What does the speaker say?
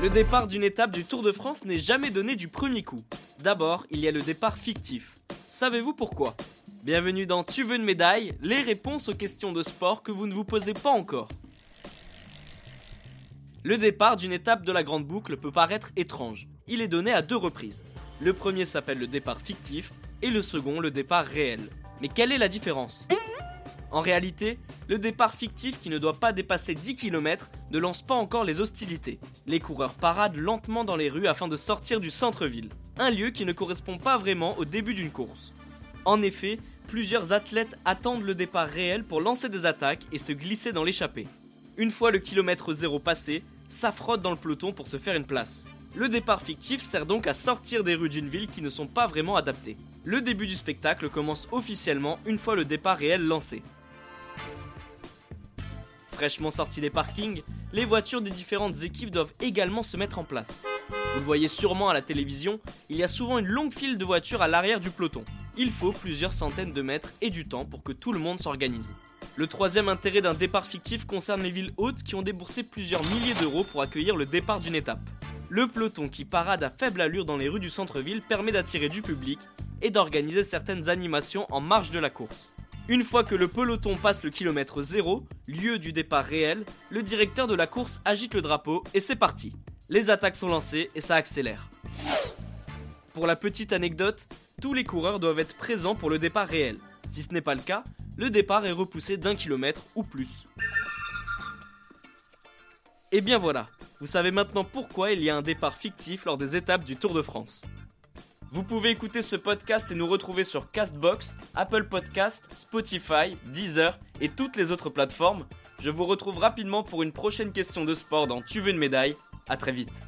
Le départ d'une étape du Tour de France n'est jamais donné du premier coup. D'abord, il y a le départ fictif. Savez-vous pourquoi? Bienvenue dans Tu veux une médaille Les réponses aux questions de sport que vous ne vous posez pas encore. Le départ d'une étape de la grande boucle peut paraître étrange. Il est donné à deux reprises. Le premier s'appelle le départ fictif et le second le départ réel. Mais quelle est la différence? En réalité, le départ fictif qui ne doit pas dépasser 10 km ne lance pas encore les hostilités. Les coureurs paradent lentement dans les rues afin de sortir du centre-ville, un lieu qui ne correspond pas vraiment au début d'une course. En effet, plusieurs athlètes attendent le départ réel pour lancer des attaques et se glisser dans l'échappée. Une fois le kilomètre zéro passé, s'affrontent dans le peloton pour se faire une place. Le départ fictif sert donc à sortir des rues d'une ville qui ne sont pas vraiment adaptées. Le début du spectacle commence officiellement une fois le départ réel lancé. Fraîchement sortis des parkings, les voitures des différentes équipes doivent également se mettre en place. Vous le voyez sûrement à la télévision, il y a souvent une longue file de voitures à l'arrière du peloton. Il faut plusieurs centaines de mètres et du temps pour que tout le monde s'organise. Le troisième intérêt d'un départ fictif concerne les villes hautes qui ont déboursé plusieurs milliers d'euros pour accueillir le départ d'une étape. Le peloton qui parade à faible allure dans les rues du centre-ville permet d'attirer du public et d'organiser certaines animations en marge de la course. Une fois que le peloton passe le kilomètre zéro, lieu du départ réel, le directeur de la course agite le drapeau et c'est parti. Les attaques sont lancées et ça accélère. Pour la petite anecdote, tous les coureurs doivent être présents pour le départ réel. Si ce n'est pas le cas, le départ est repoussé d'un kilomètre ou plus. Et bien voilà, vous savez maintenant pourquoi il y a un départ fictif lors des étapes du Tour de France. Vous pouvez écouter ce podcast et nous retrouver sur Castbox, Apple Podcast, Spotify, Deezer et toutes les autres plateformes. Je vous retrouve rapidement pour une prochaine question de sport dans Tu veux une médaille. À très vite.